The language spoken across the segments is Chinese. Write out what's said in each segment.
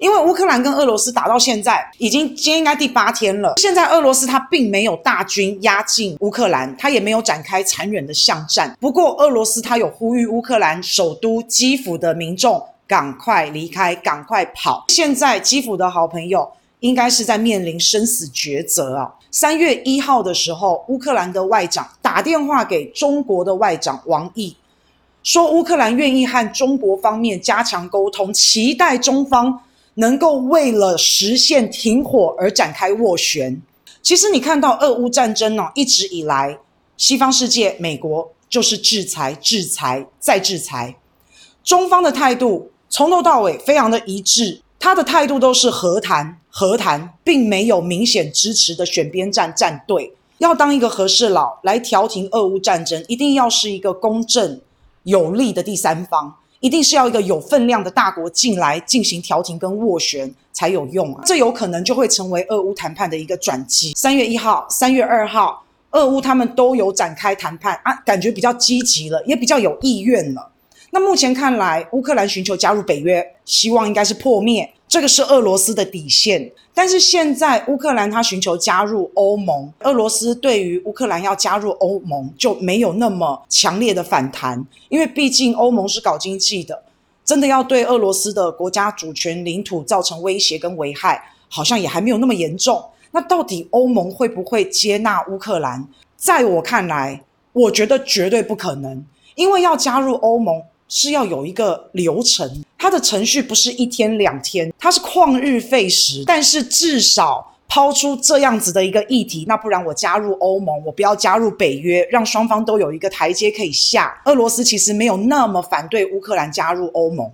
因为乌克兰跟俄罗斯打到现在，已经今天应该第八天了。现在俄罗斯他并没有大军压境乌克兰，他也没有展开残忍的巷战。不过，俄罗斯他有呼吁乌克兰首都基辅的民众赶快离开，赶快跑。现在基辅的好朋友应该是在面临生死抉择啊。三月一号的时候，乌克兰的外长打电话给中国的外长王毅，说乌克兰愿意和中国方面加强沟通，期待中方。能够为了实现停火而展开斡旋。其实你看到俄乌战争呢、哦，一直以来，西方世界、美国就是制裁、制裁再制裁。中方的态度从头到尾非常的一致，他的态度都是和谈、和谈，并没有明显支持的选边站站队。要当一个和事佬来调停俄乌战争，一定要是一个公正有力的第三方。一定是要一个有分量的大国进来进行调停跟斡旋才有用啊！这有可能就会成为俄乌谈判的一个转机。三月一号、三月二号，俄乌他们都有展开谈判啊，感觉比较积极了，也比较有意愿了。那目前看来，乌克兰寻求加入北约，希望应该是破灭。这个是俄罗斯的底线，但是现在乌克兰他寻求加入欧盟，俄罗斯对于乌克兰要加入欧盟就没有那么强烈的反弹，因为毕竟欧盟是搞经济的，真的要对俄罗斯的国家主权领土造成威胁跟危害，好像也还没有那么严重。那到底欧盟会不会接纳乌克兰？在我看来，我觉得绝对不可能，因为要加入欧盟。是要有一个流程，它的程序不是一天两天，它是旷日费时。但是至少抛出这样子的一个议题，那不然我加入欧盟，我不要加入北约，让双方都有一个台阶可以下。俄罗斯其实没有那么反对乌克兰加入欧盟，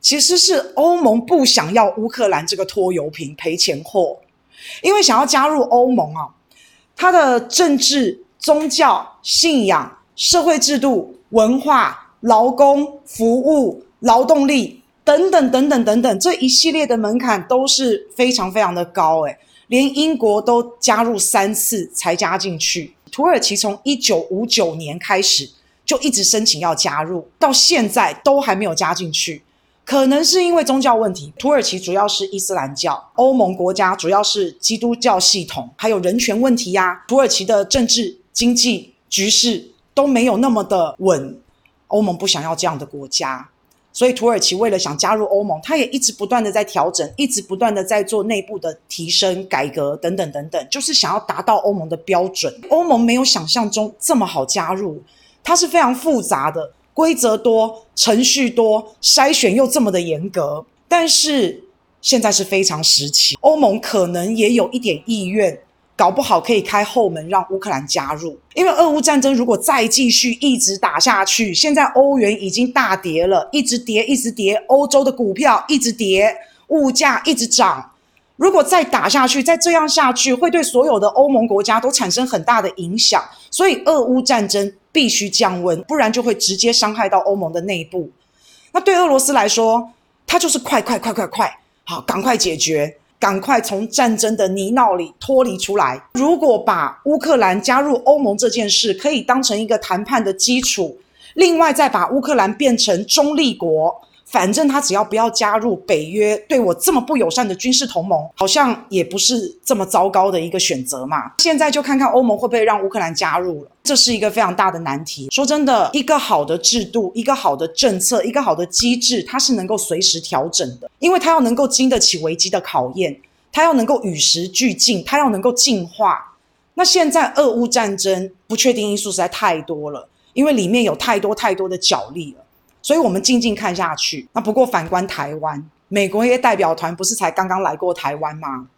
其实是欧盟不想要乌克兰这个拖油瓶赔钱货，因为想要加入欧盟啊，它的政治、宗教、信仰、社会制度、文化。劳工服务、劳动力等等等等等等，这一系列的门槛都是非常非常的高，诶，连英国都加入三次才加进去。土耳其从一九五九年开始就一直申请要加入，到现在都还没有加进去，可能是因为宗教问题。土耳其主要是伊斯兰教，欧盟国家主要是基督教系统，还有人权问题呀。土耳其的政治经济局势都没有那么的稳。欧盟不想要这样的国家，所以土耳其为了想加入欧盟，他也一直不断的在调整，一直不断的在做内部的提升、改革等等等等，就是想要达到欧盟的标准。欧盟没有想象中这么好加入，它是非常复杂的，规则多、程序多，筛选又这么的严格。但是现在是非常时期，欧盟可能也有一点意愿。搞不好可以开后门让乌克兰加入，因为俄乌战争如果再继续一直打下去，现在欧元已经大跌了，一直跌，一直跌，欧洲的股票一直跌，物价一直涨。如果再打下去，再这样下去，会对所有的欧盟国家都产生很大的影响。所以，俄乌战争必须降温，不然就会直接伤害到欧盟的内部。那对俄罗斯来说，它就是快快快快快，好，赶快解决。赶快从战争的泥淖里脱离出来。如果把乌克兰加入欧盟这件事可以当成一个谈判的基础，另外再把乌克兰变成中立国。反正他只要不要加入北约，对我这么不友善的军事同盟，好像也不是这么糟糕的一个选择嘛。现在就看看欧盟会不会让乌克兰加入了，这是一个非常大的难题。说真的，一个好的制度、一个好的政策、一个好的机制，它是能够随时调整的，因为它要能够经得起危机的考验，它要能够与时俱进，它要能够进化。那现在俄乌战争不确定因素实在太多了，因为里面有太多太多的角力了。所以，我们静静看下去。那不过，反观台湾，美国一些代表团不是才刚刚来过台湾吗？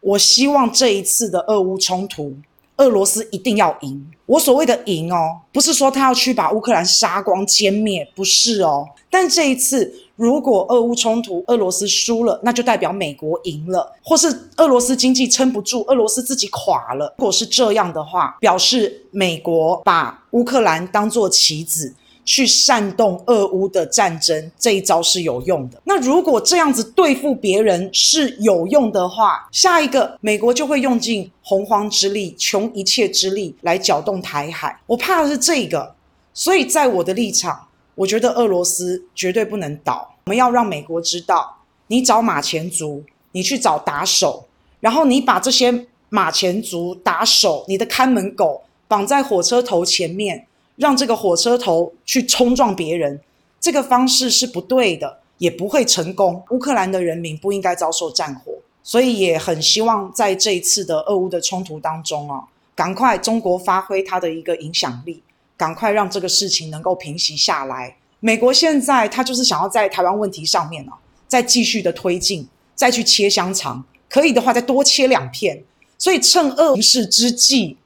我希望这一次的俄乌冲突，俄罗斯一定要赢。我所谓的赢哦，不是说他要去把乌克兰杀光歼灭，不是哦。但这一次，如果俄乌冲突俄罗斯输了，那就代表美国赢了，或是俄罗斯经济撑不住，俄罗斯自己垮了。如果是这样的话，表示美国把乌克兰当做棋子。去煽动俄乌的战争，这一招是有用的。那如果这样子对付别人是有用的话，下一个美国就会用尽洪荒之力、穷一切之力来搅动台海。我怕的是这个，所以在我的立场，我觉得俄罗斯绝对不能倒。我们要让美国知道，你找马前卒，你去找打手，然后你把这些马前卒、打手、你的看门狗绑在火车头前面，让这个火车头去冲撞别人，这个方式是不对的，也不会成功。乌克兰的人民不应该遭受战火，所以也很希望在这一次的俄乌的冲突当中啊，赶快中国发挥它的一个影响力，赶快让这个事情能够平息下来。美国现在他就是想要在台湾问题上面呢、啊，再继续的推进，再去切香肠，可以的话再多切两片。所以趁俄情势之际，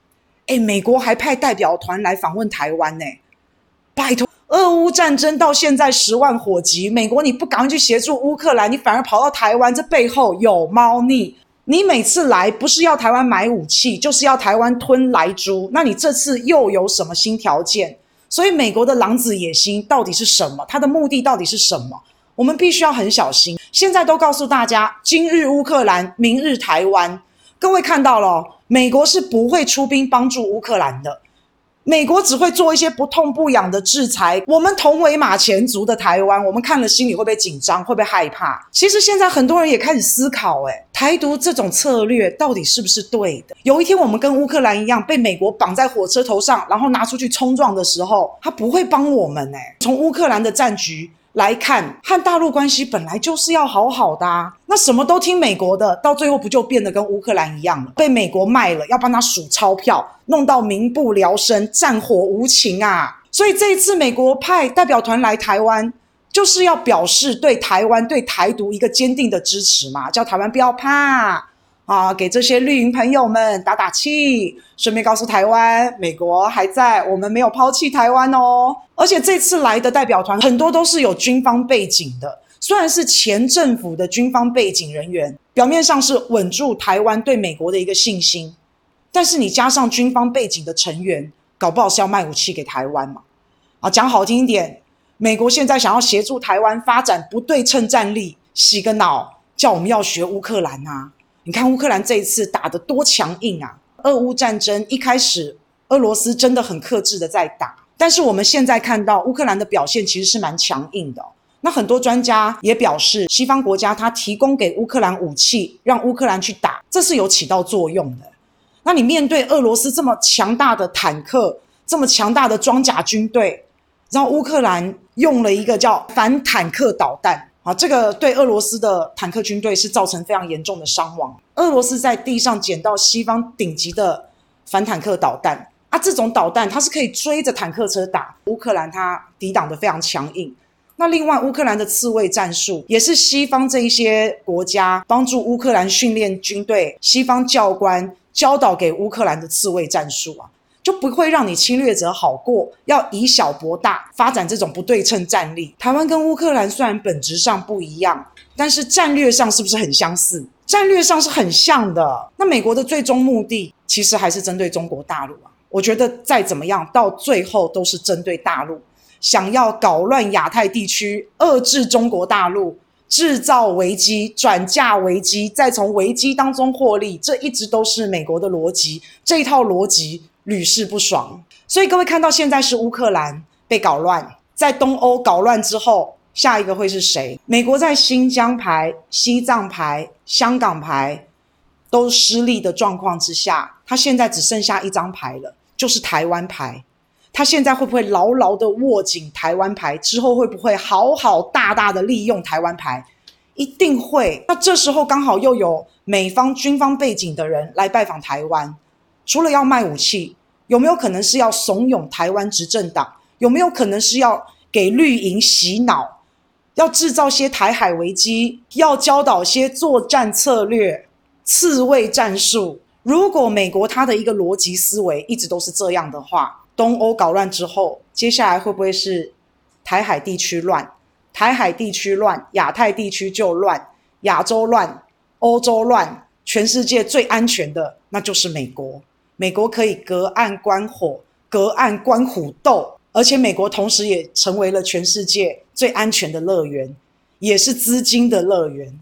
哎，美国还派代表团来访问台湾呢。拜托，俄乌战争到现在十万火急，美国你不赶快去协助乌克兰，你反而跑到台湾，这背后有猫腻。你每次来不是要台湾买武器，就是要台湾吞莱猪，那你这次又有什么新条件？所以美国的狼子野心到底是什么？它的目的到底是什么？我们必须要很小心。现在都告诉大家，今日乌克兰，明日台湾。各位看到了，美国是不会出兵帮助乌克兰的。美国只会做一些不痛不痒的制裁。我们同为马前卒的台湾，我们看了心里会不会紧张？会不会害怕？其实现在很多人也开始思考，诶，台独这种策略到底是不是对的？有一天我们跟乌克兰一样被美国绑在火车头上，然后拿出去冲撞的时候，他不会帮我们诶。从乌克兰的战局。来看，和大陆关系本来就是要好好的啊，那什么都听美国的，到最后不就变得跟乌克兰一样了？被美国卖了，要帮他数钞票，弄到民不聊生，战火无情啊！所以这一次美国派代表团来台湾，就是要表示对台湾、对台独一个坚定的支持嘛，叫台湾不要怕。啊，给这些绿营朋友们打打气，顺便告诉台湾，美国还在，我们没有抛弃台湾哦。而且这次来的代表团很多都是有军方背景的，虽然是前政府的军方背景人员，表面上是稳住台湾对美国的一个信心，但是你加上军方背景的成员，搞不好是要卖武器给台湾嘛？啊，讲好听一点，美国现在想要协助台湾发展不对称战力，洗个脑，叫我们要学乌克兰啊。你看乌克兰这一次打得多强硬啊！俄乌战争一开始，俄罗斯真的很克制的在打，但是我们现在看到乌克兰的表现其实是蛮强硬的。那很多专家也表示，西方国家他提供给乌克兰武器，让乌克兰去打，这是有起到作用的。那你面对俄罗斯这么强大的坦克，这么强大的装甲军队，然后乌克兰用了一个叫反坦克导弹。啊，这个对俄罗斯的坦克军队是造成非常严重的伤亡。俄罗斯在地上捡到西方顶级的反坦克导弹啊，这种导弹它是可以追着坦克车打。乌克兰它抵挡的非常强硬。那另外，乌克兰的刺猬战术也是西方这一些国家帮助乌克兰训练军队，西方教官教导给乌克兰的刺猬战术啊。就不会让你侵略者好过，要以小博大，发展这种不对称战力。台湾跟乌克兰虽然本质上不一样，但是战略上是不是很相似？战略上是很像的。那美国的最终目的其实还是针对中国大陆啊。我觉得再怎么样，到最后都是针对大陆，想要搞乱亚太地区，遏制中国大陆，制造危机，转嫁危机，再从危机当中获利。这一直都是美国的逻辑，这一套逻辑。屡试不爽，所以各位看到现在是乌克兰被搞乱，在东欧搞乱之后，下一个会是谁？美国在新疆牌、西藏牌、香港牌都失利的状况之下，他现在只剩下一张牌了，就是台湾牌。他现在会不会牢牢的握紧台湾牌？之后会不会好好大大的利用台湾牌？一定会。那这时候刚好又有美方军方背景的人来拜访台湾。除了要卖武器，有没有可能是要怂恿台湾执政党？有没有可能是要给绿营洗脑？要制造些台海危机？要教导些作战策略、刺猬战术？如果美国它的一个逻辑思维一直都是这样的话，东欧搞乱之后，接下来会不会是台海地区乱？台海地区乱，亚太地区就乱，亚洲乱，欧洲乱，全世界最安全的那就是美国。美国可以隔岸观火，隔岸观虎斗，而且美国同时也成为了全世界最安全的乐园，也是资金的乐园。